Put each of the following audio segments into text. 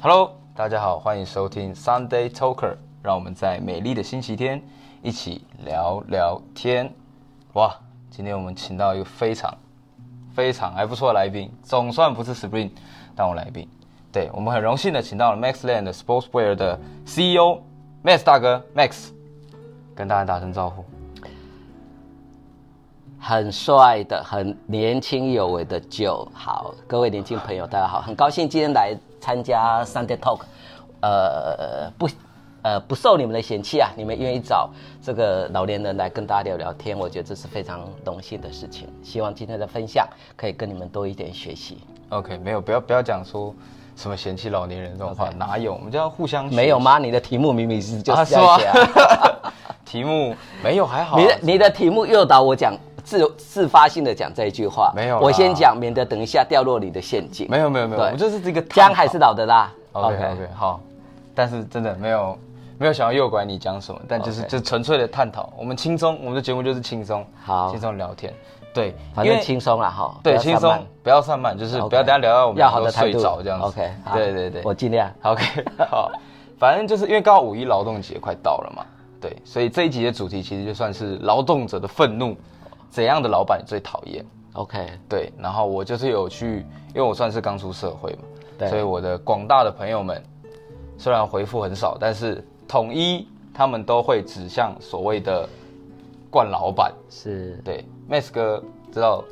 Hello，大家好，欢迎收听 Sunday Talker，让我们在美丽的星期天一起聊聊天。哇，今天我们请到一个非常非常还不错的来宾，总算不是 Spring 当我来宾。对我们很荣幸的请到了 Maxland Sportswear 的 CEO Max 大哥 Max，跟大家打声招呼。很帅的、很年轻有为的就好，各位年轻朋友，大家好，很高兴今天来参加 Sunday Talk，呃，不，呃，不受你们的嫌弃啊，你们愿意找这个老年人来跟大家聊聊天，我觉得这是非常荣幸的事情。希望今天的分享可以跟你们多一点学习。OK，没有，不要不要讲说什么嫌弃老年人这种话哪有？我们就要互相没有吗？你的题目明明是就啊是这样写啊，题目没有还好啊、你的你的题目诱导我讲自自发性的讲这一句话，没有我先讲，免得等一下掉落你的陷阱。没有没有没有，我们就是这个姜还是老的辣。OK OK 好，但是真的没有没有想要诱拐你讲什么，但就是就纯粹的探讨，我们轻松，我们的节目就是轻松，好。轻松聊天，对，反正轻松了哈，对轻松，不要散漫，就是不要等下聊到我们要好的都睡着这样子。OK，对对对，我尽量。OK，好，反正就是因为刚好五一劳动节快到了嘛，对，所以这一集的主题其实就算是劳动者的愤怒，怎样的老板最讨厌？OK，对，然后我就是有去，因为我算是刚出社会嘛，对所以我的广大的朋友们，虽然回复很少，但是统一他们都会指向所谓的冠老板。是对，Max 哥知道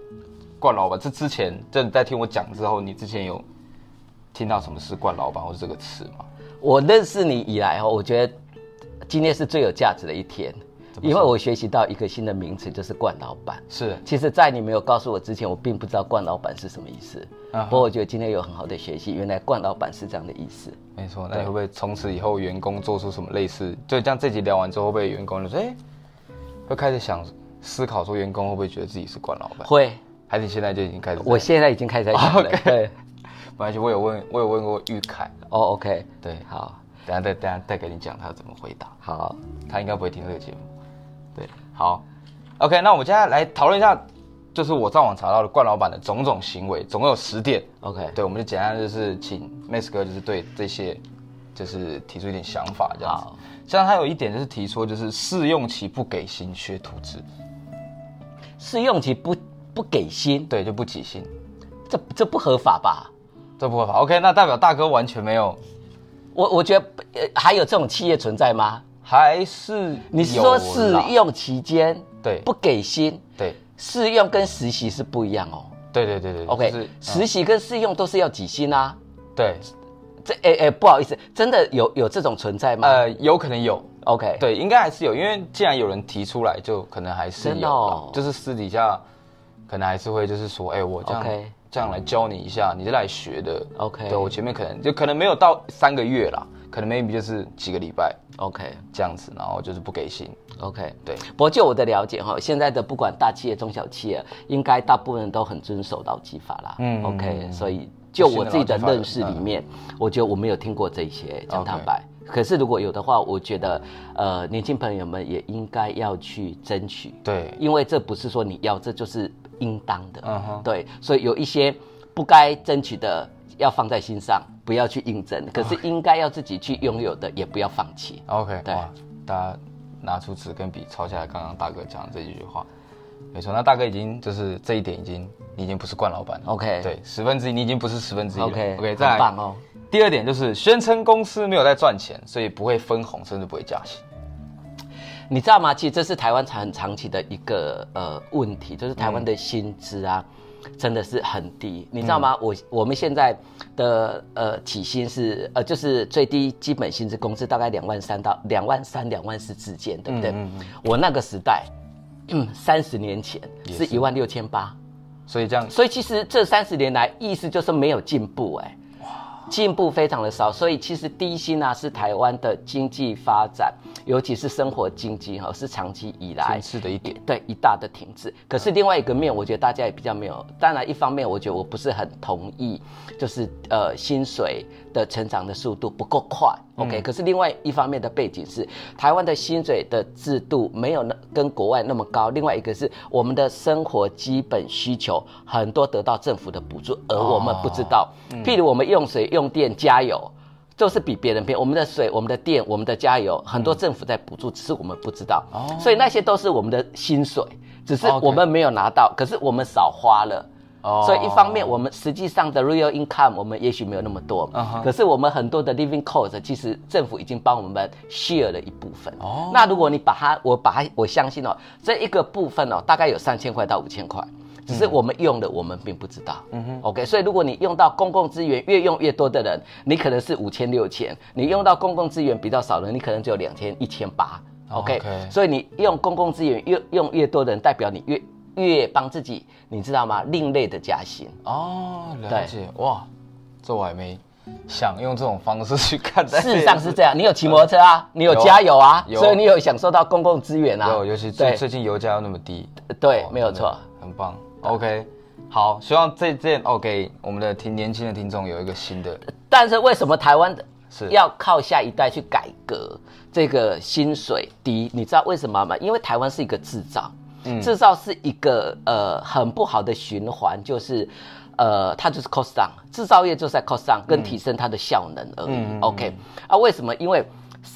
冠老板，这之前这你在听我讲之后，你之前有听到什么是冠老板或者这个词吗？我认识你以来哦，我觉得今天是最有价值的一天，因为我学习到一个新的名词，就是冠老板。是其实，在你没有告诉我之前，我并不知道冠老板是什么意思。啊不过，我觉得今天有很好的学习，原来冠老板是这样的意思。没错，那你会不会从此以后员工做出什么类似？就这样这集聊完之后，会不会员工就说，哎、会开始想思考说，员工会不会觉得自己是冠老板？会，还是你现在就已经开始？我现在已经开始在想了。对，没关系，我有问，我有问过玉凯，哦，OK，对，好，等下再等下再给你讲他怎么回答，好，他应该不会听这个节目。对，好，OK，那我们接下来来讨论一下，就是我上网查到的冠老板的种种行为，总共有十点。OK，对，我们就简单就是请 Max 哥就是对这些就是提出一点想法这样子。像他有一点就是提出就是试用期不给薪学图纸，试用期不不给薪，对，就不给薪，这这不合法吧？这不合法。OK，那代表大哥完全没有，我我觉得呃还有这种企业存在吗？还是你是说有试用期间对。不给薪？对。试用跟实习是不一样哦。对对对对 OK，、就是实习跟试用都是要几薪啊？对，这哎哎，不好意思，真的有有这种存在吗、呃，有可能有，OK，，对，应该还是有，因为既然有人提出来，就可能还是真的有哦。就是私底下可能还是会就是说，哎、我这样 OK 这样来教你一下，你是来学的。OK 对我前面可能就可能没有到三个月啦，可能 maybe 就是几个礼拜 OK 这样子，然后就是不给薪，OK。对，不过就我的了解哈，现在的不管大企业、中小企业，应该大部分人都很遵守劳基法啦。嗯嗯，OK，所以就我自己的认识里嗯面，我觉得我没有听过这些，讲坦白。可是如果有的话，我觉得呃，年轻朋友们也应该要去争取。对，因为这不是说你要，这就是应当的。嗯哼对，所以有一些不该争取的要放在心上，不要去应征；可是应该要自己去拥有的，也不要放弃。OK，对，大家拿出纸跟笔抄下来刚刚大哥讲的这几句话，没错，那大哥已经就是这一点已经你已经不是冠老板了 OK 对，十分之一你已经不是十分之一了 OK OK，再棒哦。第二点就是宣称公司没有在赚钱，所以不会分红，甚至不会加薪。你知道吗？其实这是台湾很长期的一个呃问题，就是台湾的薪资啊。真的是很低，你知道吗？我我们现在的呃起薪是呃就是最低基本薪资工资大概两万三到两万三两万四之间，对不对？嗯嗯我那个时代，三十年前是是。一万六千八，所以这样所以其实这三十年来，意思就是没有进步、哎，进步非常的少。所以其实低薪啊，是台湾的经济发展，尤其是生活经济哈，是长期以来停滞的一点。对一大的停滞。可是另外一个面，我觉得大家也比较没有。当然，一方面我觉得我不是很同意，就是呃薪水的成长的速度不够快。OK，、可是另外一方面的背景是，台湾的薪水的制度没有那跟国外那么高。另外一个是我们的生活基本需求很多得到政府的补助，而我们不知道。譬如我们用水、用电、加油。就是比别人便宜。我们的水、我们的电、我们的加油，很多政府在补助，只是我们不知道。哦所以那些都是我们的薪水，只是我们没有拿到，可是我们少花了。哦所以一方面，我们实际上的 real income 我们也许没有那么多可是我们很多的 living cost 其实政府已经帮我们 share 了一部分。哦那如果你把它，我把它，我相信哦，这一个部分哦，大概有三千块到五千块。只是我们用的，我们并不知道。嗯哼，OK，所以如果你用到公共资源越用越多的人，你可能是五千六千；你用到公共资源比较少的人，你可能只有两千一千八。OK 所以你用公共资源越用越多的人，代表你越越帮自己，你知道吗？另类的加薪。哦，了解哇，这我还没想用这种方式去看待。事实上是这样，你有骑摩托车啊，你有有加油啊，所以你有享受到公共资源啊。有，尤其最最近油价又那么低，对哦，没有错。很棒。OK，好，希望这件 OK 我们的听年轻的听众有一个新的但是为什么台湾的是要靠下一代去改革这个薪水低？你知道为什么吗？因为台湾是一个制造，嗯制造是一个呃很不好的循环，就是呃它就是 cost down，制造业就是在 cost down，跟提升它的效能而已。嗯 OK 啊，为什么？因为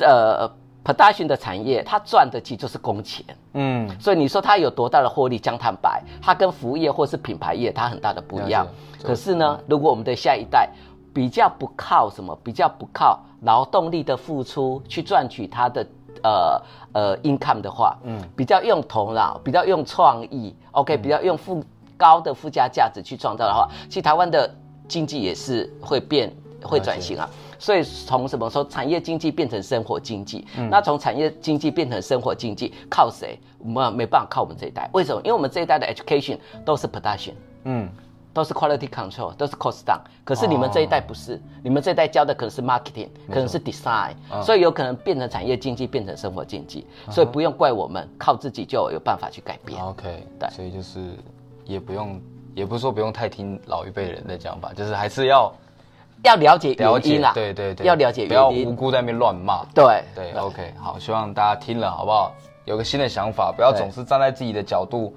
呃 production 的产业它赚的其实就是工钱。嗯所以你说它有多大的获利？江坦白，它跟服务业或是品牌业它很大的不一样。可是呢，如果我们的下一代比较不靠什么，比较不靠劳动力的付出去赚取它的呃呃 income 的话，嗯，比较用头脑，比较用创意，OK，、比较用附高的附加价值去创造的话，其实台湾的经济也是会变。会转型啊，所以从什么时候产业经济变成生活经济？那从产业经济变成生活经济，靠谁？我们没办法靠我们这一代。为什么？因为我们这一代的 education 都是 production，嗯，都是 quality control，都是 cost down。可是你们这一代不是，你们这一代教的可能是 marketing，可能是 design，、所以有可能变成产业经济，变成生活经济。所以不用怪我们，靠自己就有办法去改变。OK，对所以就是也不用，也不是说不用太听老一辈人的讲法，就是还是要要了解了解原因啊，对对对，要了解不要。无辜在那边乱骂。对对，OK，好，希望大家听了好不好？有个新的想法，不要总是站在自己的角度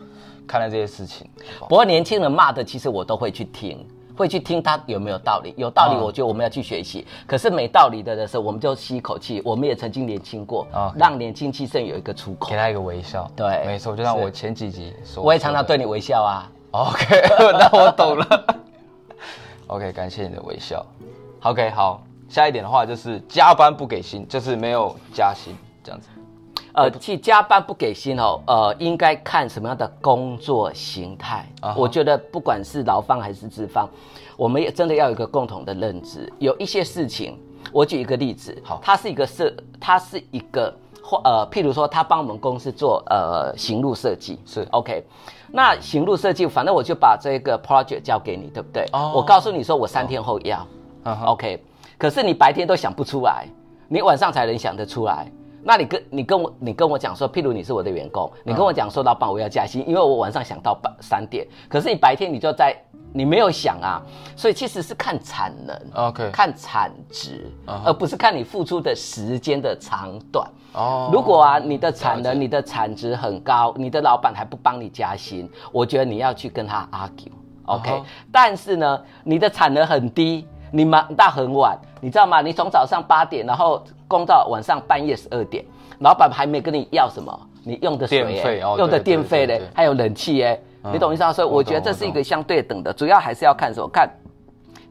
看待这些事情。不过年轻人骂的，其实我都会去听，会去听他有没有道理。有道理，嗯我觉得我们要去学习。可是没道理的的时候，我们就吸一口气。我们也曾经年轻过，啊让年轻气盛有一个出口给。他一个微笑。对没错，就像我前几集说，我也常常对你微笑啊。OK，那我懂了。OK，感谢你的微笑。OK，好，下一点的话就是加班不给薪，就是没有加薪这样子。呃，去加班不给薪哦，呃，应该看什么样的工作形态。我觉得不管是劳方还是资方，我们也真的要有一个共同的认知。有一些事情，我举一个例子，好它是一个设，它是一个或呃，譬如说，他帮我们公司做呃行路设计，是 OK。那行路设计，反正我就把这个 project 交给你，对不对？哦我告诉你说，我三天后要。嗯哼 OK，可是你白天都想不出来，你晚上才能想得出来。那你跟你跟我你跟我讲说，譬如你是我的员工，你跟我讲说，老板我要加薪，因为我晚上想到半三点，可是你白天你就在你没有想啊，所以其实是看产能 OK 看产值而不是看你付出的时间的长短。哦如果啊，你的产能、你的产值很高，你的老板还不帮你加薪，我觉得你要去跟他 argue，OK？、嗯哼。但是呢，你的产能很低，你忙到很晚，你知道吗？你从早上八点，然后工到晚上半夜十二点，老板还没跟你要什么，你用的水、电费用的电费嘞，还有冷气耶，你懂意思吗？所以我觉得这是一个相对等的，主要还是要看什么？看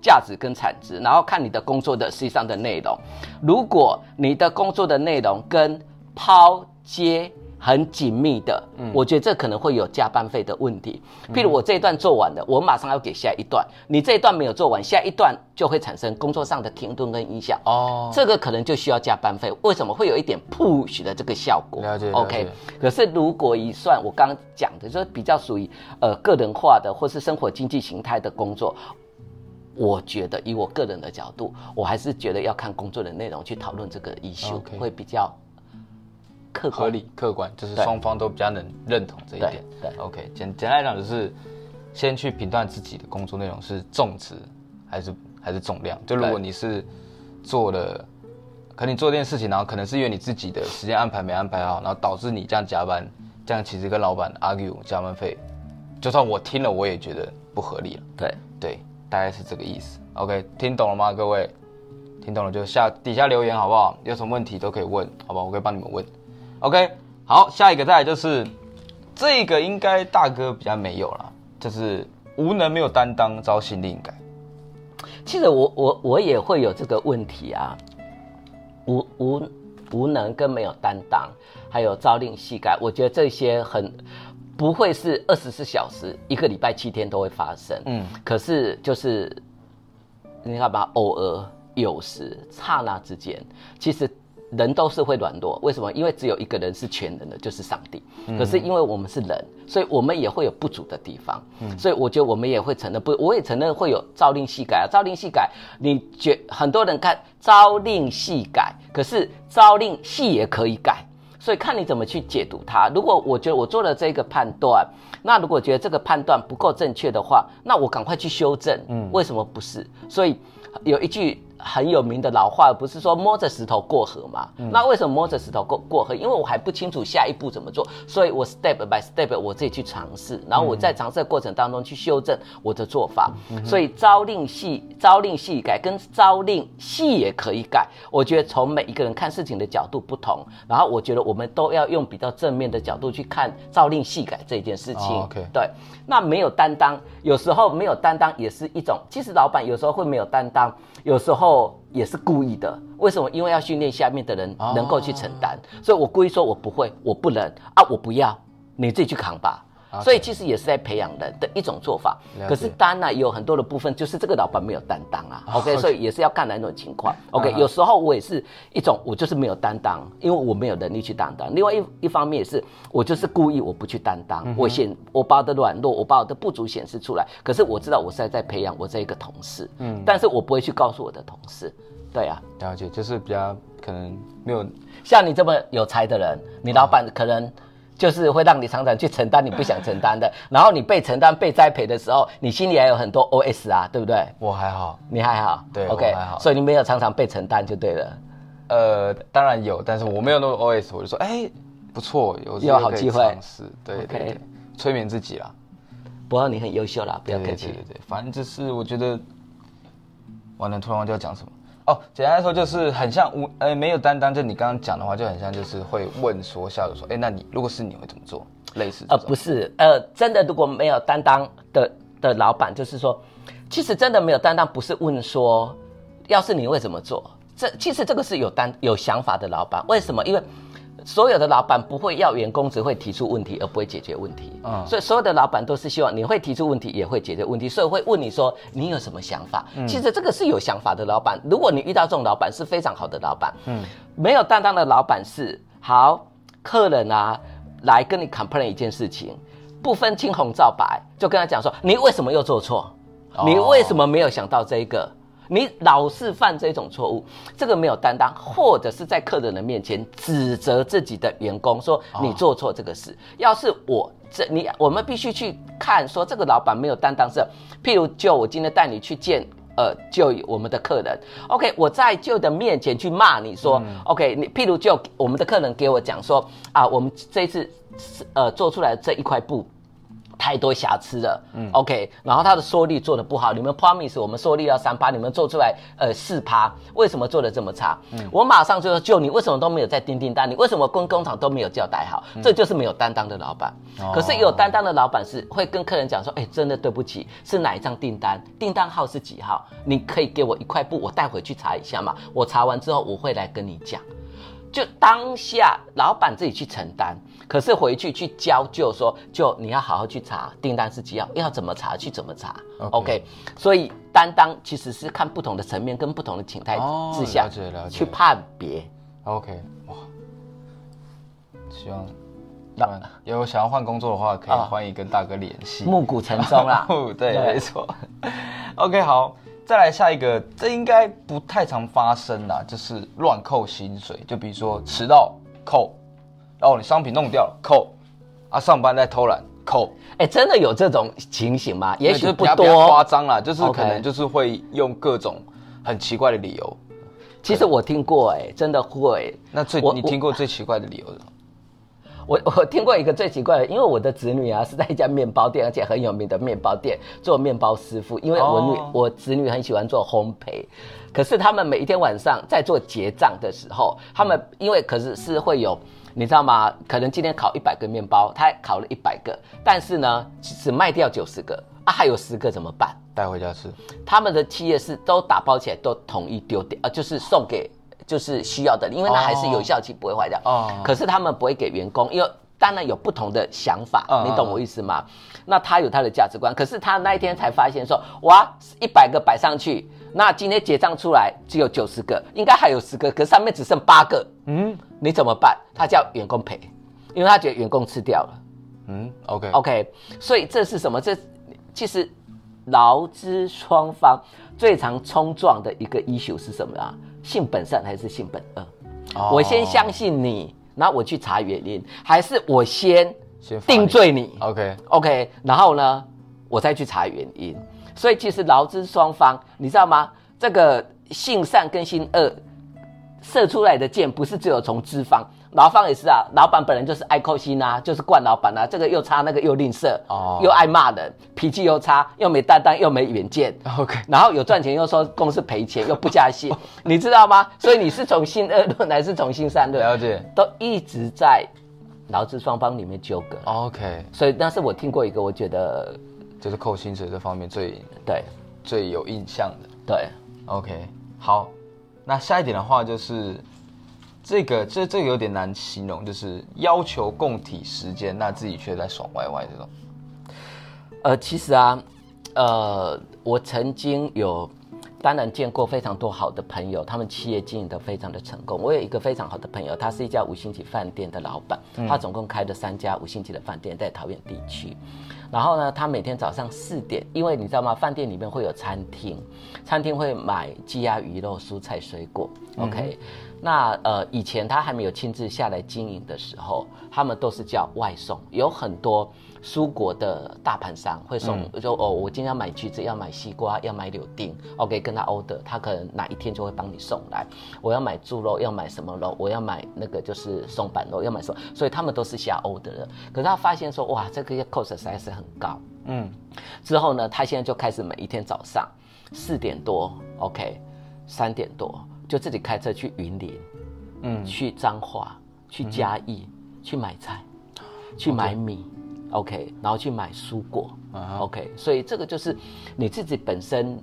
价值跟产值，然后看你的工作的实际上的内容。如果你的工作的内容跟抛接很紧密的，我觉得这可能会有加班费的问题。譬如我这一段做完了，我马上要给下一段，你这一段没有做完，下一段就会产生工作上的停顿跟影响。哦，这个可能就需要加班费，为什么会有一点 push 的这个效果？了解了解。OK，可是如果一算我刚刚讲的，就是比较属于呃个人化的或是生活经济形态的工作，我觉得以我个人的角度，我还是觉得要看工作的内容去讨论这个 issue，、会比较客观合理客观，就是双方都比较能认同这一点。对对 OK，简简单来讲就是先去评断自己的工作内容是重质还是还是重量。就如果你是做了，可能你做这件事情，然后可能是因为你自己的时间安排没安排好，然后导致你这样加班，这样其实跟老板 argue 加班费，就算我听了我也觉得不合理了。对。对，大概是这个意思。OK，听懂了吗，各位？听懂了就下底下留言好不好？有什么问题都可以问，好吧？我可以帮你们问。OK，好，下一个再来就是这个应该大哥比较没有了，就是无能没有担当，招新令改。其实我我我也会有这个问题啊，无无无能跟没有担当，还有朝令夕改，我觉得这些很不会是二十四小时一个礼拜七天都会发生，嗯，可是就是你看吧，偶尔有时刹那之间，其实。人都是会软弱，为什么？因为只有一个人是全能的，就是上帝。可是因为我们是人，所以我们也会有不足的地方。所以我觉得我们也会承认不，我也承认会有朝令夕改啊。朝令夕改，你觉很多人看朝令夕改，可是朝令夕也可以改，所以看你怎么去解读它。如果我觉得我做了这个判断，那如果觉得这个判断不够正确的话，那我赶快去修正。嗯，为什么不是？所以有一句。很有名的老话，不是说摸着石头过河吗？那为什么摸着石头过过河？因为我还不清楚下一步怎么做，所以我 step by step 我自己去尝试，然后我在尝试的过程当中去修正我的做法。所以朝令夕朝令夕改跟朝令夕也可以改。我觉得从每一个人看事情的角度不同，然后我觉得我们都要用比较正面的角度去看朝令夕改这件事情。对，那没有担当，有时候没有担当也是一种。其实老板有时候会没有担当，有时候。也是故意的，为什么？因为要训练下面的人能够去承担，所以我故意说我不会，我不能啊，我不要，你自己去扛吧。所以其实也是在培养人的一种做法。可是当然也有很多的部分，就是这个老板没有担当啊。OK，所以也是要看哪种情况。OK，有时候我也是一种，我就是没有担当，因为我没有能力去担当。另外一一方面也是，我就是故意我不去担当，我显我把我的软弱，我把我的不足显示出来。可是我知道我是在在培养我这一个同事，嗯，但是我不会去告诉我的同事。对啊，了解，就是比较可能没有像你这么有才的人，你老板可能。就是会让你常常去承担你不想承担的，然后你被承担、被栽培的时候，你心里还有很多 OS 啊，对不对？我还好，你还好，对，OK，还好，所以你没有常常被承担就对了。呃，当然有，但是我没有那么 OS，我就说，哎，不错，有有好机会，是，对对，催眠自己啦。不过你很优秀啦，不要客气，对对对，反正就是我觉得，完了，突然忘记要讲什么。哦，简单来说就是很像无呃没有担当，就你刚刚讲的话就很像就是会问说笑着说，哎，那你如果是你会怎么做？类似呃不是呃真的如果没有担当的的老板，就是说其实真的没有担当，不是问说要是你会怎么做？这其实这个是有担有想法的老板，为什么？因为。所有的老板不会要员工只会提出问题而不会解决问题，嗯，所以所有的老板都是希望你会提出问题也会解决问题，所以会问你说你有什么想法？其实这个是有想法的老板，如果你遇到这种老板是非常好的老板，嗯，没有担当的老板是好客人啊来跟你 complain 一件事情，不分青红皂白就跟他讲说你为什么又做错？你为什么没有想到这个？你老是犯这种错误，这个没有担当，或者是在客人的面前指责自己的员工说你做错这个事。要是我这你，我们必须去看说这个老板没有担当是，譬如就我今天带你去见呃就我们的客人，OK，我在就的面前去骂你说，OK，你譬如就我们的客人给我讲说啊，我们这次呃做出来这一块布。太多瑕疵了，嗯，OK，然后它的缩力做的不好，你们 promise 我们缩力要三趴，你们做出来呃四趴，为什么做的这么差？嗯，我马上就要救你为什么都没有在订订单？你为什么跟工厂都没有交代好？这就是没有担当的老板。可是有担当的老板是会跟客人讲说，哎，真的对不起，是哪一张订单？订单号是几号？你可以给我一块布，我带回去查一下嘛。我查完之后我会来跟你讲。就当下老板自己去承担，可是回去去教就说，就你要好好去查订单是几号，要怎么查去怎么查。OK，所以担当其实是看不同的层面跟不同的情态之下去判别。OK，哇，希望那有想要换工作的话，可以欢迎跟大哥联系。暮鼓晨钟啦，对，没错。OK，好。再来下一个，这应该不太常发生啦，就是乱扣薪水。就比如说迟到扣，然后你商品弄掉了扣，啊上班在偷懒扣。哎，真的有这种情形吗？也许不多，夸张啦，就是可能就是会用各种很奇怪的理由。其实我听过，哎，真的会。那最你听过最奇怪的理由是什么？我 我听过一个最奇怪的，因为我的子女啊是在一家面包店，而且很有名的面包店做面包师傅。因为我女、哦我子女很喜欢做烘焙，可是他们每一天晚上在做结账的时候，他们因为可是是会有。你知道吗？可能今天烤一百个面包，他烤了一百个，但是呢，只卖掉九十个啊，还有十个怎么办？带回家吃。他们的企业是都打包起来，都统一丢掉，呃，就是送给就是需要的，因为它还是有效期，不会坏掉。哦可是他们不会给员工，因为当然有不同的想法，嗯你懂我意思吗？那他有他的价值观，可是他那一天才发现说，哇，一百个摆上去，那今天结账出来只有九十个，应该还有十个，可上面只剩八个，嗯你怎么办？他叫员工赔，因为他觉得员工吃掉了。嗯，OK，OK，所以这是什么？这其实劳资双方最常冲撞的一个 issue 是什么啊？性本善还是性本恶？哦我先相信你，然后我去查原因，还是我先定罪你 OK，？OK，然后呢，我再去查原因。所以其实劳资双方，你知道吗？这个性善跟性恶射出来的箭，不是只有从资方，劳方也是啊。老板本人就是爱扣心啊，就是惯老板啊，这个又差，那个又吝啬，哦又爱骂人，脾气又差，又没担当，又没远见。OK 然后有赚钱又说公司赔钱，又不加薪，你知道吗？所以你是从性恶论还是从性善论？了解。都一直在劳资双方里面纠葛。OK，所以但是我听过一个，我觉得就是扣薪水这方面最对最有印象的。对，OK，好，那下一点的话就是这个这这个有点难形容，就是要求供体时间，那自己却在爽歪歪这种。呃，其实啊，呃，我曾经有，当然见过非常多好的朋友，他们企业经营的非常的成功。我有一个非常好的朋友，他是一家五星级饭店的老板，他总共开了三家五星级的饭店在桃园地区。然后呢，他每天早上四点，因为你知道吗？饭店里面会有餐厅，餐厅会买鸡鸭鱼肉、蔬菜水果。OK，、那呃，以前他还没有亲自下来经营的时候，他们都是叫外送，有很多蔬果的大盘商会送，就哦，我今天要买橘子，要买西瓜，要买柳丁，OK，跟他 order，他可能哪一天就会帮你送来。我要买猪肉，要买什么肉？我要买那个就是松板肉，要买什么？所以他们都是下 order 的。可是他发现说，哇，这个 cost 实在是很高。嗯，之后呢，他现在就开始每一天早上四点多，OK，三点多就自己开车去云林，嗯去彰化，去嘉义，去买菜，去买米，OK，然后去买蔬果、啊哈。O k 所以这个就是你自己本身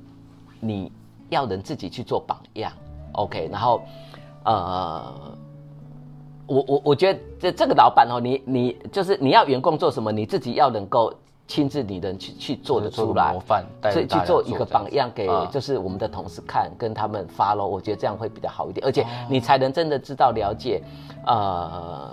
你要能自己去做榜样，OK，然后呃。我我我觉得这这个老板哦，你你就是你要员工做什么，你自己要能够亲自你能去去做得出来，模范所以去做一个榜样给啊。就是我们的同事看，跟他们发咯，我觉得这样会比较好一点，而哦且你才能真的知道了解，呃，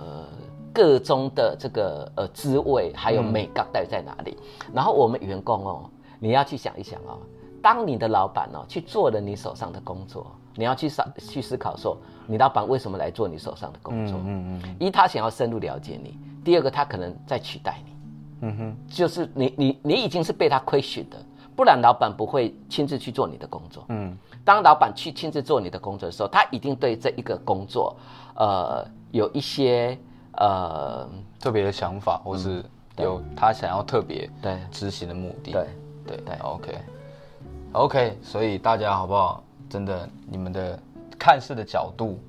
各中的这个呃滋味还有美感到底在哪里。然后我们员工哦，你要去想一想哦，当你的老板哦去做了你手上的工作，你要去思去思考说，你老板为什么来做你手上的工作？嗯嗯一，他想要深入了解你；第二个，他可能在取代你。嗯哼，就是你你你已经是被他亏损的，不然老板不会亲自去做你的工作。嗯，当老板去亲自做你的工作的时候，他一定对这一个工作，呃，有一些呃，特别的想法，或是有他想要特别对执行的目的。对对对，OK OK，所以大家好不好？真的，你们的看事的角度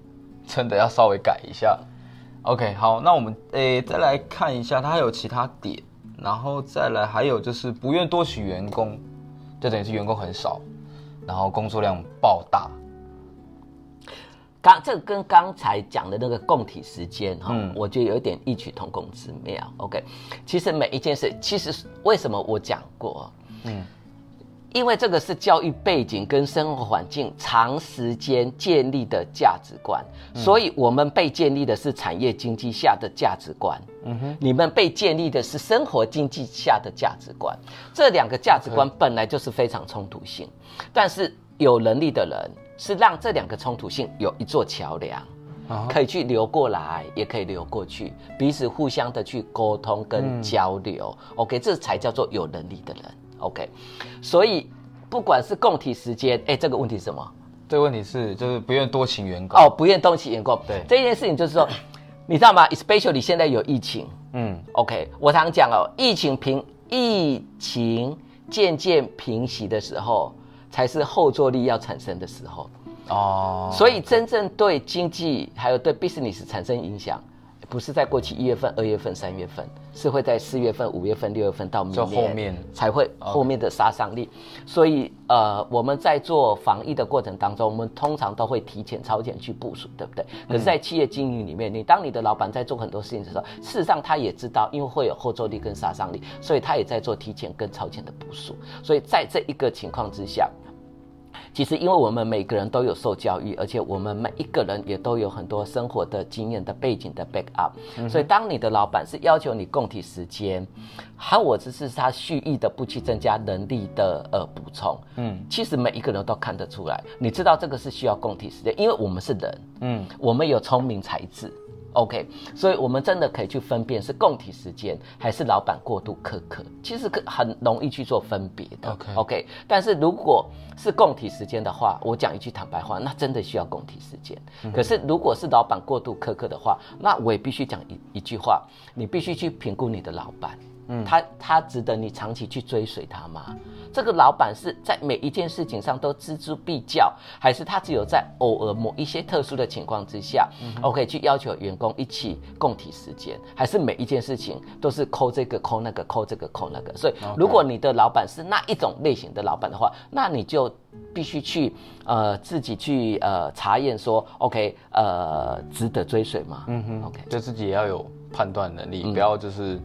真的要稍微改一下。OK，好，那我们诶再来看一下，它还有其他点，然后再来还有就是不愿多取员工，就等于是员工很少，然后工作量爆大。刚这个跟刚才讲的那个共体时间哈、嗯我觉得有一点异曲同工之妙。OK，其实每一件事，其实为什么我讲过？嗯，因为这个是教育背景跟生活环境长时间建立的价值观，所以我们被建立的是产业经济下的价值观。嗯哼，你们被建立的是生活经济下的价值观，这两个价值观本来就是非常冲突性，但是有能力的人是让这两个冲突性有一座桥梁。啊可以去流过来，也可以流过去，彼此互相的去沟通跟交流。OK，这才叫做有能力的人。OK，所以不管是共体时间，哎，这个问题是什么？这个问题是就是不愿多请员工。哦，不愿多请员工。对这件事情就是说，你知道吗？especially 现在有疫情嗯，，OK，我常讲哦，疫情平疫情渐渐平息的时候，才是后坐力要产生的时候。哦，所以真正对经济还有对 business 产生影响，不是在过去一月份、二月份、三月份，是会在四月份、五月份、六月份到明年后面才会后面的杀伤力。所以呃，我们在做防疫的过程当中，我们通常都会提前超前去部署，对不对？可是，在企业经营里面，你当你的老板在做很多事情的时候，事实上他也知道，因为会有后坐力跟杀伤力，所以他也在做提前跟超前的部署。所以在这一个情况之下。其实，因为我们每个人都有受教育，而且我们每一个人也都有很多生活的经验的背景的 back up，、所以当你的老板是要求你供体时间，还有我只是他蓄意的不去增加能力的呃补充，嗯，其实每一个人都看得出来，你知道这个是需要供体时间，因为我们是人，嗯，我们有聪明才智。OK，所以我们真的可以去分辨是供体时间还是老板过度苛刻，其实可很容易去做分别的。OK 但是如果是供体时间的话，我讲一句坦白话，那真的需要供体时间。可是如果是老板过度苛刻的话，那我也必须讲一一句话，你必须去评估你的老板。嗯，他他值得你长期去追随他吗？这个老板是在每一件事情上都锱铢必较，还是他只有在偶尔某一些特殊的情况之下、嗯 o k 去要求员工一起共体时间，还是每一件事情都是抠这个抠那个抠这个抠那个？所以，如果你的老板是那一种类型的老板的话，那你就必须去呃自己去呃查验说，OK 呃值得追随吗？嗯哼，OK。就自己也要有判断能嗯力，不要就是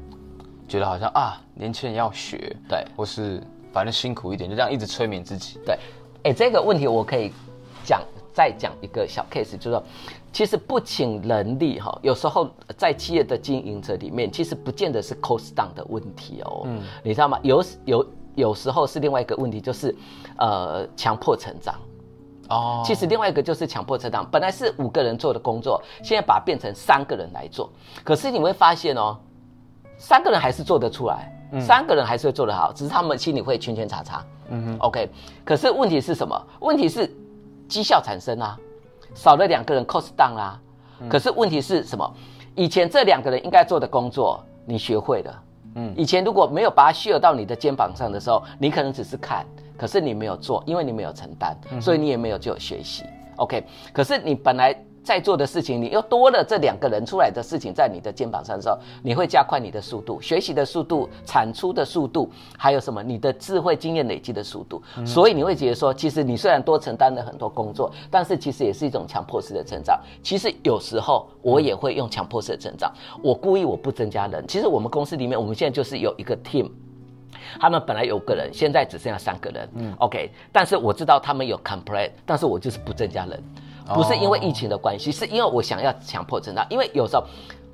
觉得好像啊，年轻人要学，对或是反正辛苦一点，就这样一直催眠自己。对，哎，这个问题我可以讲再讲一个小 case，就是说，其实不请人力哈，有时候在企业的经营者里面，其实不见得是 cost down 的问题哦，嗯，你知道吗？有有有时候是另外一个问题，就是呃强迫成长。哦，其实另外一个就是强迫成长，本来是五个人做的工作，现在把它变成三个人来做。可是你会发现哦，三个人还是做得出来，三个人还是会做得好，只是他们心里会圈圈叉叉。嗯哼，OK。可是问题是什么？问题是绩效产生啊，少了两个人 cost down 啦、可是问题是什么？以前这两个人应该做的工作，你学会了。嗯，以前如果没有把它 share 到你的肩膀上的时候，你可能只是看，可是你没有做，因为你没有承担，所以你也没有就有学习。OK，可是你本来在做的事情，你又多了这两个人出来的事情在你的肩膀上的时候，你会加快你的速度，学习的速度、产出的速度，还有什么你的智慧经验累积的速度。所以你会觉得说，其实你虽然多承担了很多工作，但是其实也是一种强迫式的成长。其实有时候我也会用强迫式的成长，我故意我不增加人。其实我们公司里面，我们现在就是有一个 team。他们本来有个人，现在只剩下三个人。嗯，OK，但是我知道他们有 complain，但是我就是不增加人，不是因为疫情的关系，是因为我想要强迫增长。因为有时候，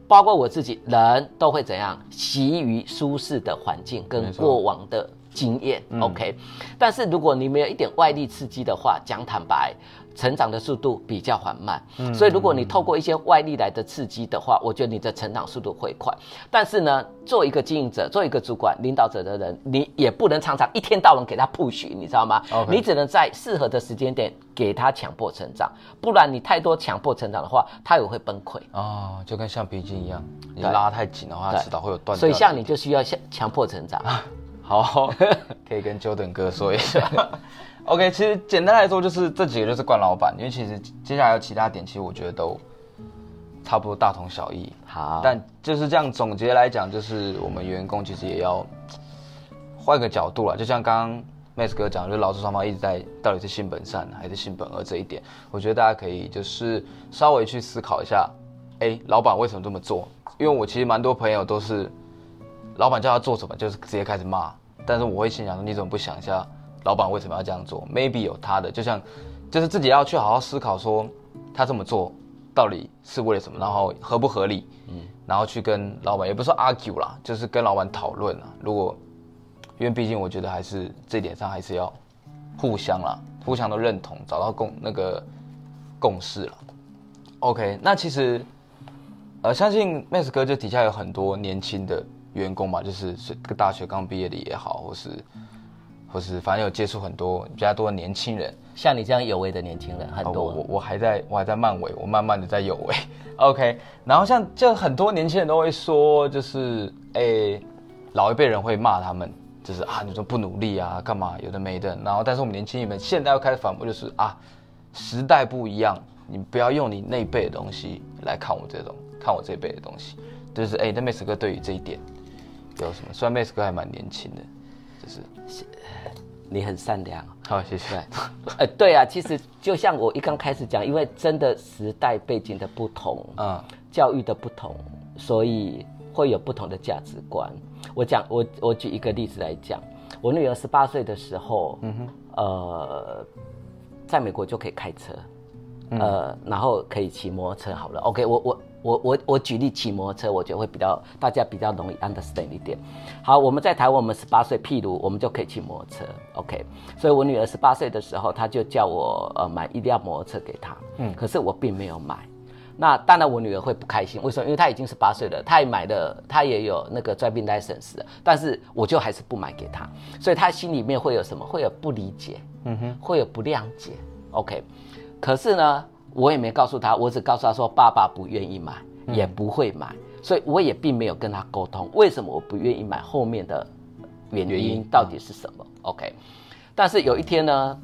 包括我自己，人都会怎样，习于舒适的环境跟过往的经验。OK，但是如果你没有一点外力刺激的话，讲坦白。成长的速度比较缓慢，所以如果你透过一些外力来的刺激的话，我觉得你的成长速度会快。但是呢，做一个经营者，做一个主管、领导者的人，你也不能常常一天到晚给他 push，你知道吗你只能在适合的时间点给他强迫成长，不然你太多强迫成长的话，他也会崩溃。哦，就跟橡皮筋一样，你对拉太紧的话，对迟早会有断。所以像你就需要强强迫成长。好，可以跟 Jordan 哥说一下。OK，其实简单来说就是这几个就是惯老板，因为其实接下来有其他点，其实我觉得都差不多大同小异。好，但就是这样总结来讲，就是我们员工其实也要换个角度了，就像刚刚 Max 哥讲，就是劳资双方一直在到底是性本善还是性本恶这一点，我觉得大家可以就是稍微去思考一下，哎，老板为什么这么做？因为我其实蛮多朋友都是老板叫他做什么，就是直接开始骂，但是我会心想说，你怎么不想一下，老板为什么要这样做？maybe 有他的，就像就是自己要去好好思考说，他这么做到底是为了什么，然后合不合理？嗯，然后去跟老板，也不是说 argue 啦，就是跟老板讨论啊。如果因为毕竟我觉得还是这点上还是要互相啦，互相都认同，找到共那个共识了。OK，那其实呃，相信 Max 哥就底下有很多年轻的员工嘛，就是大学刚毕业的也好，或是或是反正有接触很多比较多的年轻人。像你这样有为的年轻人很哦我多，我我还在我还在漫尾，我慢慢的在有为。OK，然后像就很多年轻人都会说，就是诶、老一辈人会骂他们，就是啊，你说不努力啊，干嘛有的没的。然后，但是我们年轻人们现在又开始反驳，就是啊，时代不一样，你不要用你那一辈的东西来看我这种，看我这一辈的东西。就是诶，那 Max 哥对于这一点有什么？虽然 Max 哥还蛮年轻的，就是你很善良。好，谢谢。呃，对啊，其实就像我一刚开始讲，因为真的时代背景的不同，嗯教育的不同，所以会有不同的价值观。我讲，我我举一个例子来讲，我女儿十八岁的时候，嗯哼，呃，在美国就可以开车，呃，然后可以骑摩托车。好了，OK，我我我我我举例骑摩托车，我觉得会比较大家比较容易 understand 一点。好，我们在台湾，我们十八岁，譬如我们就可以骑摩托车，OK。所以我女儿十八岁的时候，她就叫我呃买一辆摩托车给她，嗯，可是我并没有买。那当然，我女儿会不开心，为什么？因为她已经十八岁了，她也买了，她也有那个 driving license，但是我就还是不买给她，所以她心里面会有什么？会有不理解，嗯哼，会有不谅解，OK。可是呢，我也没告诉他，我只告诉他说爸爸不愿意买，也不会买，所以我也并没有跟他沟通为什么我不愿意买，后面的原原因因到底是什么？OK。但是有一天呢，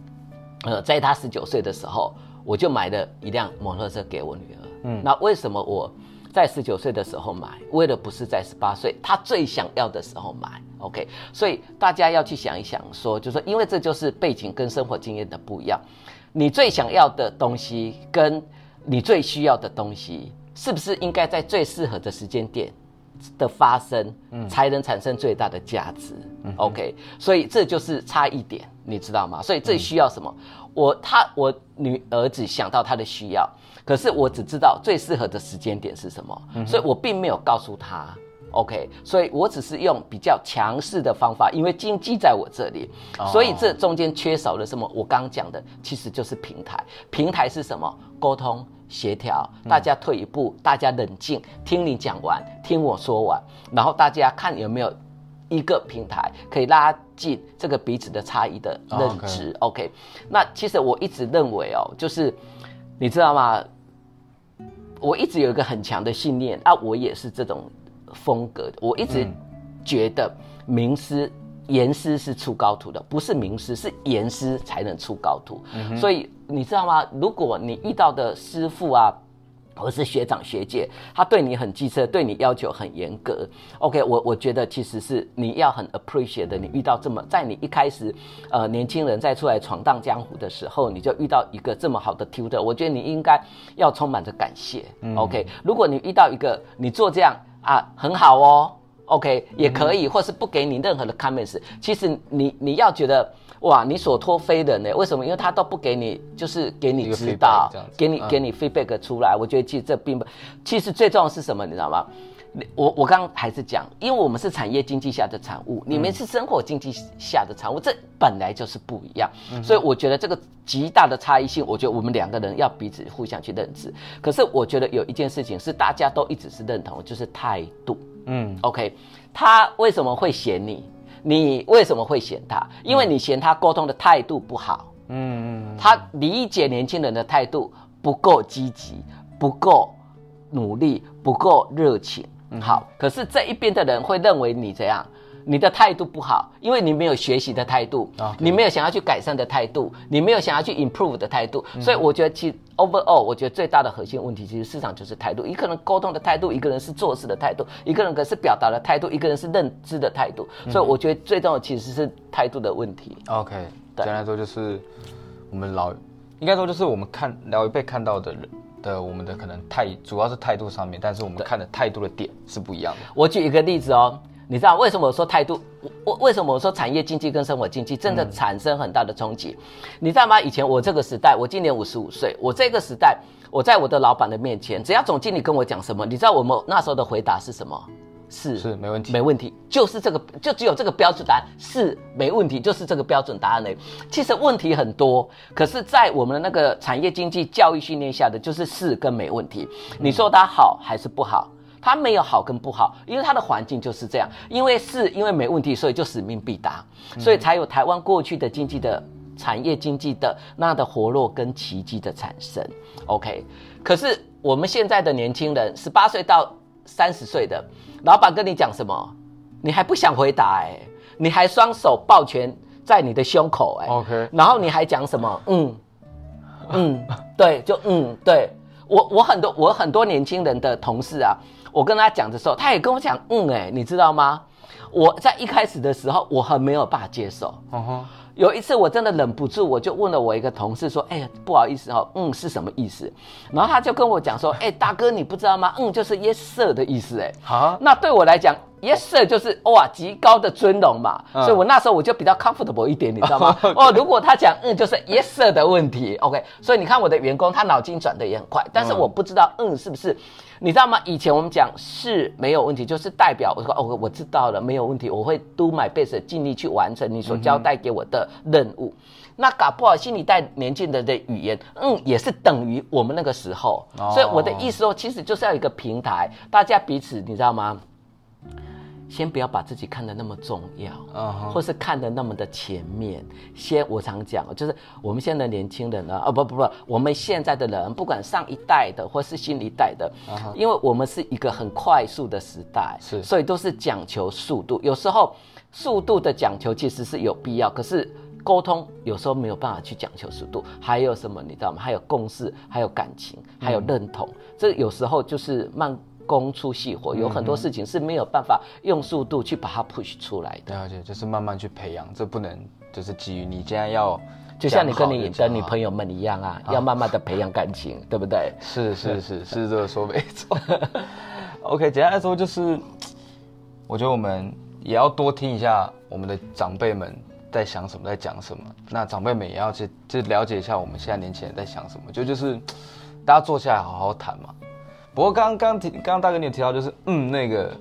呃，在他十九岁的时候，我就买了一辆摩托车给我女儿。嗯，那为什么我在十九岁的时候买，为了不是在十八岁他最想要的时候买？OK，所以大家要去想一想说就是说，因为这就是背景跟生活经验的不一样，你最想要的东西跟你最需要的东西，是不是应该在最适合的时间点？的发生，才能产生最大的价值。OK，所以这就是差异点，你知道吗？所以这需要什么？我他我女儿子想到她的需要，可是我只知道最适合的时间点是什么，所以我并没有告诉她。OK，所以我只是用比较强势的方法，因为经济在我这里，所以这中间缺少了什么？我刚刚讲的其实就是平台。平台是什么？沟通、协调，大家退一步，大家冷静，听你讲完，听我说完，然后大家看有没有一个平台可以拉近这个彼此的差异的哦认知。OK，那其实我一直认为哦，就是你知道吗？我一直有一个很强的信念啊，我也是这种风格的。我一直觉得名师、严师是出高徒的，不是名师，是严师才能出高徒。所以你知道吗？如果你遇到的师傅啊，或是学长学姐，他对你很机车，对你要求很严格。OK，我我觉得其实是你要很 appreciate 的，你遇到这么在你一开始，呃，年轻人在出来闯荡江湖的时候，你就遇到一个这么好的 tutor，我觉得你应该要充满着感谢。OK，如果你遇到一个你做这样啊很好哦，OK 也可以，或是不给你任何的 comments，其实你你要觉得。哇，你所托非人呢？为什么？因为他都不给你，就是给你指导给你嗯给你 feedback 出来。我觉得其实这并不，其实最重要的是什么？你知道吗？你我我刚刚还是讲，因为我们是产业经济下的产物，你们是生活经济下的产物，这本来就是不一样。所以我觉得这个极大的差异性，我觉得我们两个人要彼此互相去认知。可是我觉得有一件事情是大家都一直是认同，就是态度。嗯 OK，他为什么会嫌你？你为什么会嫌他？因为你嫌他沟通的态度不好。嗯嗯他理解年轻人的态度不够积极，不够努力，不够热情。好，可是这一边的人会认为你怎样？你的态度不好，因为你没有学习的态度 OK 你没有想要去改善的态度，你没有想要去 improve 的态度。所以我觉得，其实 overall，我觉得最大的核心问题，其实市场就是态度。一个人沟通的态度，一个人是做事的态度，一个人可是表达的态度，一个人是认知的态度。所以我觉得最重要的其实是态度的问题。，OK，简单来说就是我们老，应该说就是我们看老一辈看到的人的我们的可能态，主要是态度上面，但是我们看的态度的点是不一样的。我举一个例子哦，你知道为什么我说态度？我我为什么我说产业经济跟生活经济真的产生很大的冲击？你知道吗？以前我这个时代，我今年五十五岁，我这个时代，我在我的老板的面前，只要总经理跟我讲什么，你知道我们那时候的回答是什么？是是没问题没问题，就是这个，就只有这个标准答案是没问题，就是这个标准答案嘞。其实问题很多，可是，在我们的那个产业经济教育训练下的，就是是跟没问题。你说它好还是不好？它没有好跟不好，因为它的环境就是这样。因为是因为没问题，所以就使命必达，所以才有台湾过去的经济的产业经济的那的活络跟奇迹的产生。OK，可是我们现在的年轻人，十八岁到三十岁的老板跟你讲什么，你还不想回答哎、你还双手抱拳在你的胸口哎、OK 然后你还讲什么？嗯 嗯，对，就嗯对。我我很多我很多年轻人的同事啊，我跟他讲的时候，他也跟我讲嗯哎、你知道吗？我在一开始的时候，我很没有办法接受。有一次我真的忍不住，我就问了我一个同事说：“哎呀，不好意思哦，嗯是什么意思？”然后他就跟我讲说：“哎，大哥你不知道吗？嗯就是 yes sir 的意思。”哎，好，那对我来讲，yes sir 就是哇极高的尊荣嘛，嗯所以我那时候我就比较 comfortable 一点，你知道吗？哦，如果他讲嗯就是 yes sir 的问题，OK，所以你看我的员工他脑筋转的也很快，但是嗯我不知道嗯是不是。你知道吗？以前我们讲是没有问题，就是代表我说哦，我知道了，没有问题，我会 do my best，尽力去完成你所交代给我的任务。那搞不好新一代年轻人的语言，嗯，也是等于我们那个时候。哦所以我的意思说，其实就是要一个平台，大家彼此，你知道吗？先不要把自己看得那么重要，嗯哼或是看得那么的前面。先，我常讲，就是我们现在的年轻人呢，哦不不不，我们现在的人，不管上一代的或是新一代的，因为我们是一个很快速的时代，是所以都是讲求速度。有时候速度的讲求其实是有必要，可是沟通有时候没有办法去讲求速度。还有什么你知道吗？还有共识，还有感情，还有认同。这有时候就是慢工出细活，有很多事情是没有办法用速度去把它 push 出来的。了解，就是慢慢去培养，这不能就是基于你现在要就像你跟你的女朋友们一样啊，要慢慢的培养感情，对不对？是是是 是这个说没错。OK，简单来说就是，我觉得我们也要多听一下我们的长辈们在想什么，在讲什么。那长辈们也要去就了解一下我们现在年轻人在想什么，就就是大家坐下来好好谈嘛。不过刚刚提，刚刚大哥你有提到，就是嗯，那个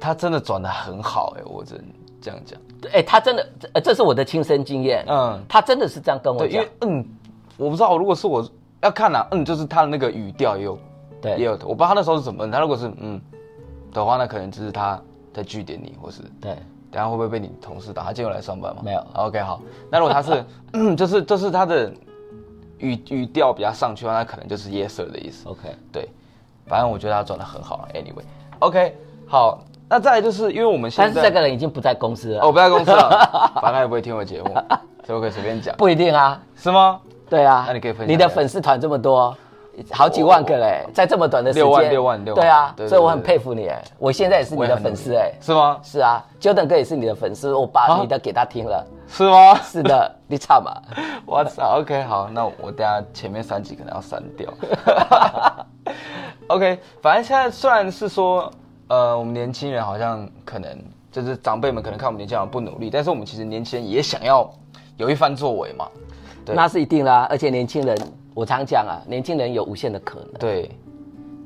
他真的转的很好哎、我真这样讲。哎、他真的，这呃这是我的亲身经验，嗯，他真的是这样跟我对，因讲为。嗯，我不知道，如果是我要看啊，嗯，就是他的那个语调也有对也有，我不知道他那时候是怎么。他如果是嗯的话，那可能就是他在据点你，或是对，等下会不会被你同事打？他今天有来上班吗？没有 OK，好。那如果他是嗯，就是就是他的语语调比较上去的话，那可能就是 yes sir 的意思。OK，对，反正我觉得他转的很好。Anyway，OK，、好。那再来就是因为我们现在但是这个人已经不在公司了，哦，我不在公司了，反正他也不会听我节目，所以我可以随便讲，不一定啊。是吗？对啊，那你可以分享你的粉丝团这么多，好几万个嘞，在这么短的时间，六万六万六万。对啊，所以我很佩服你哎，我现在也是你的粉丝哎，是吗？是啊，Jordan 哥也是你的粉丝，我把啊？你的给他听了，是吗？是的，你唱嘛，我操，OK，好，那我等下前面三集可能要删掉。OK，反正现在虽然是说，呃，我们年轻人好像可能就是长辈们可能看我们年轻人不努力，但是我们其实年轻人也想要有一番作为嘛。对。那是一定啦，而且年轻人，我常讲啊，年轻人有无限的可能，对，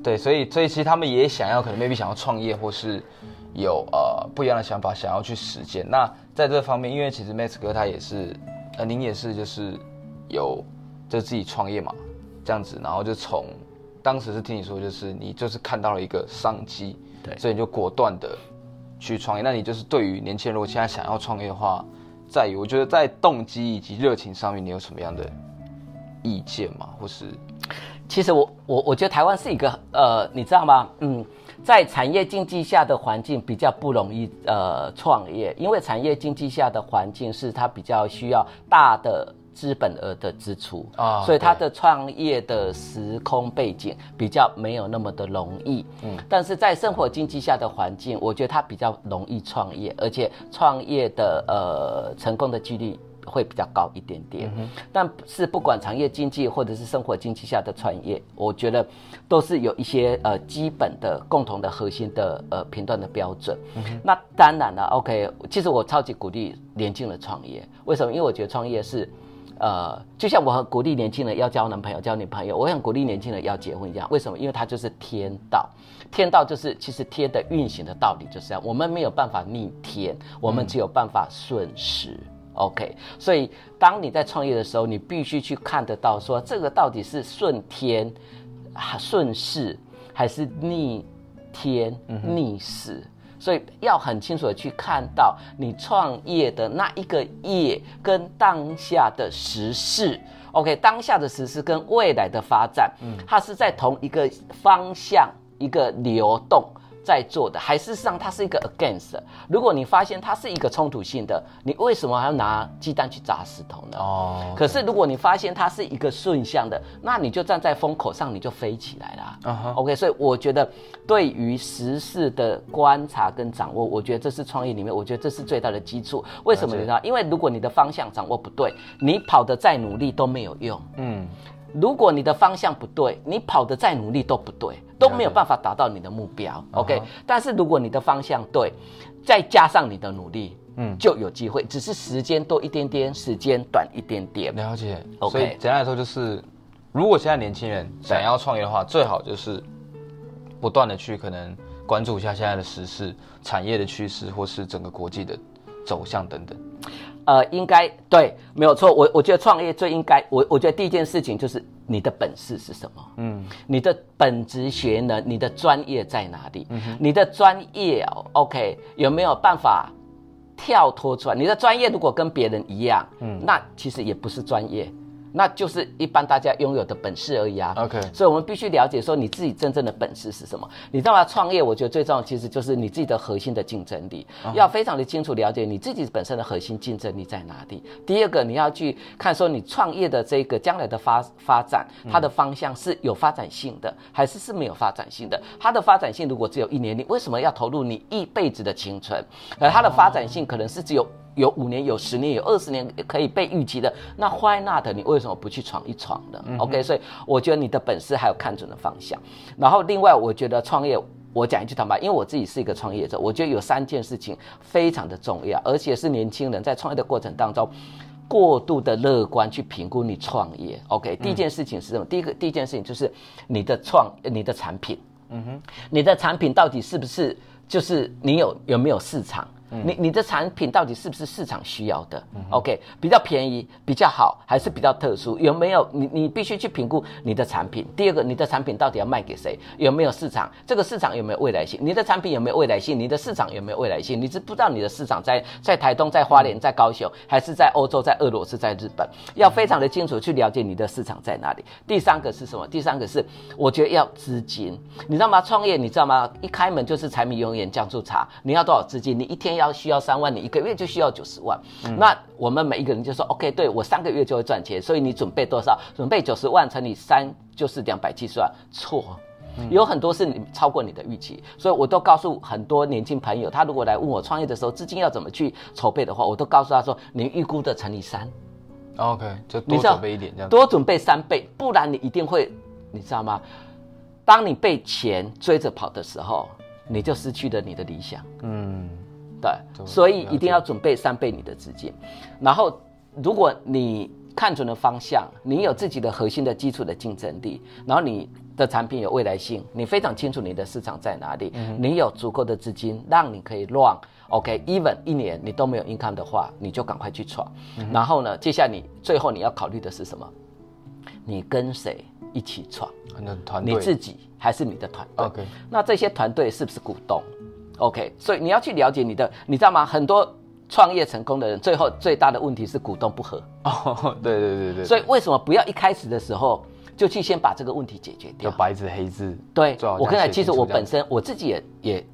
对，所以所以其实他们也想要，可能 maybe 想要创业，或是有呃不一样的想法，想要去实践。那在这方面，因为其实 Max 哥他也是，呃，您也是就是有就自己创业嘛，这样子，然后就从当时是听你说，就是你就是看到了一个商机，对所以你就果断的去创业。那你就是对于年轻人如果现在想要创业的话，在于我觉得在动机以及热情上面，你有什么样的意见吗？或是其实我我我觉得台湾是一个呃，你知道吗？嗯，在产业经济下的环境比较不容易呃创业，因为产业经济下的环境是它比较需要大的资本额的支出啊所以它的创业的时空背景比较没有那么的容易。嗯，但是在生活经济下的环境，我觉得它比较容易创业，而且创业的呃成功的几率会比较高一点点。但是不管产业经济或者是生活经济下的创业，我觉得都是有一些呃基本的共同的核心的呃评断的标准。那当然了，OK，其实我超级鼓励年轻人创业，为什么？因为我觉得创业是。呃，就像我很鼓励年轻人要交男朋友、交女朋友，我也很鼓励年轻人要结婚一样。为什么？因为它就是天道，天道就是其实天的运行的道理就是这样，我们没有办法逆天，我们只有办法顺时。OK，所以当你在创业的时候，你必须去看得到说这个到底是顺天、啊顺势还是逆天逆势。所以要很清楚的去看到你创业的那一个业跟当下的时事，OK，当下的时事跟未来的发展，嗯，它是在同一个方向一个流动。在做的，还是上它是一个 against。如果你发现它是一个冲突性的，你为什么还要拿鸡蛋去砸石头呢？哦。可是如果你发现它是一个顺向的，那你就站在风口上，你就飞起来了。OK，所以我觉得对于时事的观察跟掌握，我觉得这是创业里面，我觉得这是最大的基础。为什么你知道？因为如果你的方向掌握不对，你跑得再努力都没有用。嗯。如果你的方向不对，你跑得再努力都不对，都没有办法达到你的目标。OK，但是如果你的方向对，再加上你的努力，嗯，就有机会。只是时间多一点点，时间短一点点。了解。OK，所以简单来说就是，如果现在年轻人想要创业的话，最好就是不断的去可能关注一下现在的时事、产业的趋势，或是整个国际的走向等等。呃，应该对，没有错。我我觉得创业最应该，我我觉得第一件事情就是你的本事是什么？嗯，你的本职学能，你的专业在哪里？嗯你的专业哦，OK，有没有办法跳脱出来？你的专业如果跟别人一样，嗯，那其实也不是专业。那就是一般大家拥有的本事而已啊。OK，所以我们必须了解说你自己真正的本事是什么。你知道吗创业？我觉得最重要其实就是你自己的核心的竞争力，要非常的清楚了解你自己本身的核心竞争力在哪里。第二个，你要去看说你创业的这个将来的发发展，它的方向是有发展性的，还是是没有发展性的？它的发展性如果只有一年，你为什么要投入你一辈子的青春？而它的发展性可能是只有。有五年、有十年、有二十年可以被预期的，那 Why not？你为什么不去闯一闯呢？OK，所以我觉得你的本事还有看准的方向。然后另外，我觉得创业，我讲一句坦白，因为我自己是一个创业者，我觉得有三件事情非常的重要，而且是年轻人在创业的过程当中过度的乐观去评估你创业。OK，第一件事情是什么？第一个第一件事情就是你的创、你的产品，嗯哼，你的产品到底是不是就是你有有没有市场？你你的产品到底是不是市场需要的？OK，比较便宜比较好，还是比较特殊？有没有你你必须去评估你的产品。第二个，你的产品到底要卖给谁？有没有市场？这个市场有没有未来性？你的产品有没有未来性？你的市场有没有未来性？你是不知道你的市场在在台东、在花莲、在高雄，还是在欧洲、在俄罗斯、在日本？要非常的清楚去了解你的市场在哪里。第三个是什么？第三个是我觉得要资金，你知道吗？创业你知道吗？一开门就是柴米油盐酱醋茶，你要多少资金？你一天。要需要三万，你一个月就需要九十万。那我们每一个人就说，OK，对我三个月就会赚钱，所以你准备多少？准备九十万乘以三就是两百七十万。错，有很多是你超过你的预期，所以我都告诉很多年轻朋友，他如果来问我创业的时候资金要怎么去筹备的话，我都告诉他说，你预估的乘以三。OK，就多准备一点这样。多准备三倍，不然你一定会，你知道吗？当你被钱追着跑的时候，你就失去了你的理想。嗯。对，所以一定要准备三倍你的资金，然后如果你看准了方向，你有自己的核心的基础的竞争力，然后你的产品有未来性，你非常清楚你的市场在哪里，你有足够的资金让你可以 run OK，even 一年你都没有 income 的话，你就赶快去闯。然后呢，接下来你最后你要考虑的是什么？你跟谁一起闯？团队，你自己还是你的团队？OK，那这些团队是不是股东？OK，所以你要去了解你的，你知道吗？很多创业成功的人，最后最大的问题是股东不和。哦，对对对对。所以为什么不要一开始的时候就去先把这个问题解决掉？就白纸黑字。对，我跟你讲，其实我本身我自己也也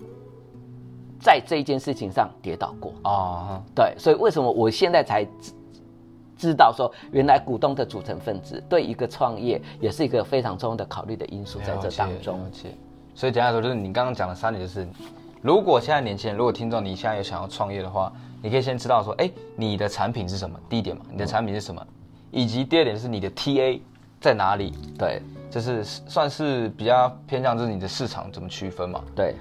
在这一件事情上跌倒过哦。对，所以为什么我现在才知道说，原来股东的组成分子对一个创业也是一个非常重要的考虑的因素在这当中。所以简单来说，就是你刚刚讲的三点，就是。如果现在年轻人，如果听众你现在有想要创业的话，你可以先知道说，哎，你的产品是什么？第一点嘛，你的产品是什么？以及第二点是你的 TA 在哪里？对，就是算是比较偏向就是你的市场怎么区分嘛？对，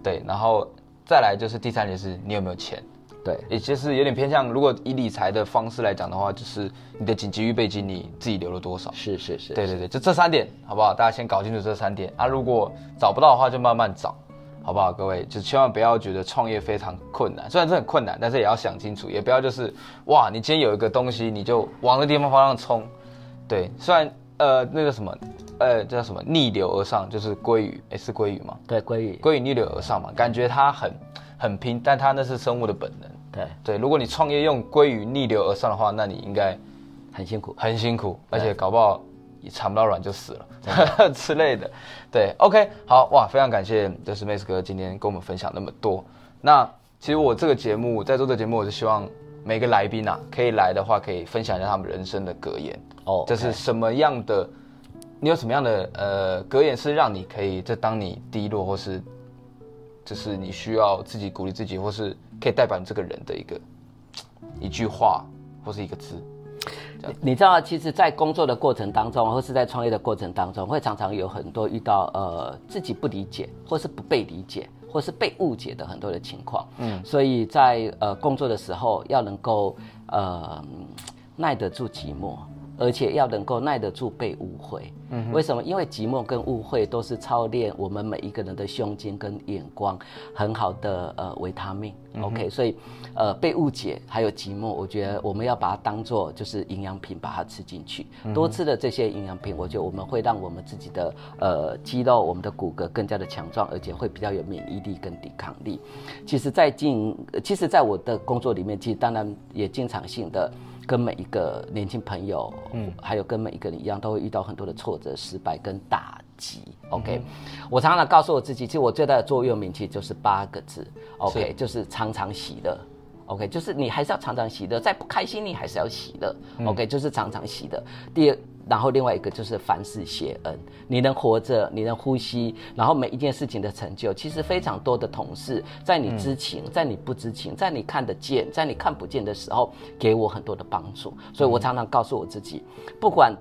对，然后再来就是第三点是你有没有钱？对，也就是有点偏向，如果以理财的方式来讲的话，就是你的紧急预备金你自己留了多少？是是是，对对对，就这三点好不好？大家先搞清楚这三点啊，如果找不到的话就慢慢找。好不好，各位就千万不要觉得创业非常困难，虽然这很困难，但是也要想清楚，也不要就是哇，你今天有一个东西，你就往那地方方向冲。对，虽然呃那个什么，呃叫什么逆流而上，就是鲑鱼，哎是鲑鱼吗？对，鲑鱼，鲑鱼逆流而上嘛，感觉它很很拼，但它那是生物的本能。对，对，如果你创业用鲑鱼逆流而上的话，那你应该很辛苦。很辛苦，而且搞不好也产不到卵就死了之类的。对，OK，好哇，非常感谢就是 Max 哥今天跟我们分享那么多。那其实我这个节目在做这节目，我是希望每个来宾啊可以来的话，可以分享一下他们人生的格言。哦这是什么样的？你有什么样的呃格言是让你可以，就当你低落或是就是你需要自己鼓励自己，或是可以代表你这个人的一个一句话或是一个字。你知道，其实，在工作的过程当中，或是在创业的过程当中，会常常有很多遇到呃自己不理解，或是不被理解，或是被误解的很多的情况。嗯，所以在呃工作的时候，要能够呃耐得住寂寞。而且要能够耐得住被误会，嗯，为什么？因为寂寞跟误会都是操练我们每一个人的胸襟跟眼光很好的呃维他命。OK，所以呃被误解还有寂寞，我觉得我们要把它当做就是营养品，把它吃进去。多吃的这些营养品，我觉得我们会让我们自己的呃肌肉、我们的骨骼更加的强壮，而且会比较有免疫力跟抵抗力。其实，在经营，其实，在我的工作里面，其实当然也经常性的。跟每一个年轻朋友，嗯，还有跟每一个人一样，都会遇到很多的挫折、失败跟打击。OK，、我常常告诉我自己，其实我最大的座右铭其实就是八个字，OK，就是常常喜乐。OK，就是你还是要常常喜乐，在不开心你还是要喜乐。OK，就是常常喜乐。第二，然后另外一个就是凡事谢恩，你能活着，你能呼吸，然后每一件事情的成就，其实非常多的同事在你知情，在你不知情，在你看得见，在你看不见的时候，给我很多的帮助。所以我常常告诉我自己，不管。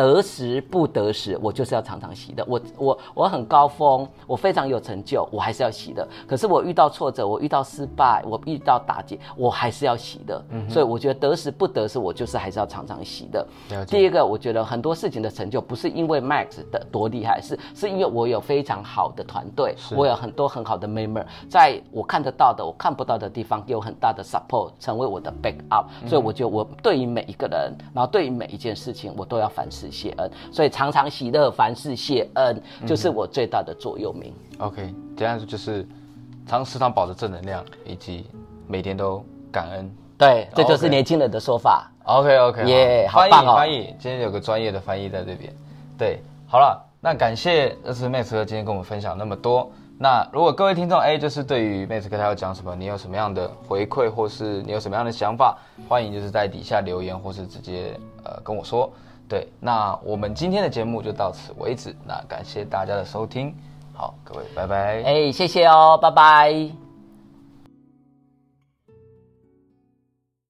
得时不得时，我就是要常常洗的。我我我很高峰，我非常有成就，我还是要洗的。可是我遇到挫折，我遇到失败，我遇到打击，我还是要洗的。嗯。所以我觉得得时不得时，我就是还是要常常喜乐。了解第一个，我觉得很多事情的成就不是因为 Max 的多厉害，是是因为我有非常好的团队，我有很多很好的 member，在我看得到的、我看不到的地方给我很大的 support，成为我的 back up。所以我觉得我对于每一个人，然后对于每一件事情，我都要凡事谢恩。所以常常喜乐，凡事谢恩，就是我最大的座右铭。OK，这样就是常时常保持正能量，以及每天都感恩。对，这就是年轻人的说法。OK OK，耶好棒哦翻译，今天有个专业的翻译在这边。对，好了，那感谢这是 Max 哥今天跟我们分享那么多。那如果各位听众哎，就是对于 Max 哥他要讲什么，你有什么样的回馈，或是你有什么样的想法，欢迎就是在底下留言，或是直接呃跟我说。对，那我们今天的节目就到此为止。那感谢大家的收听，好，各位拜拜。哎，谢谢哦，拜拜。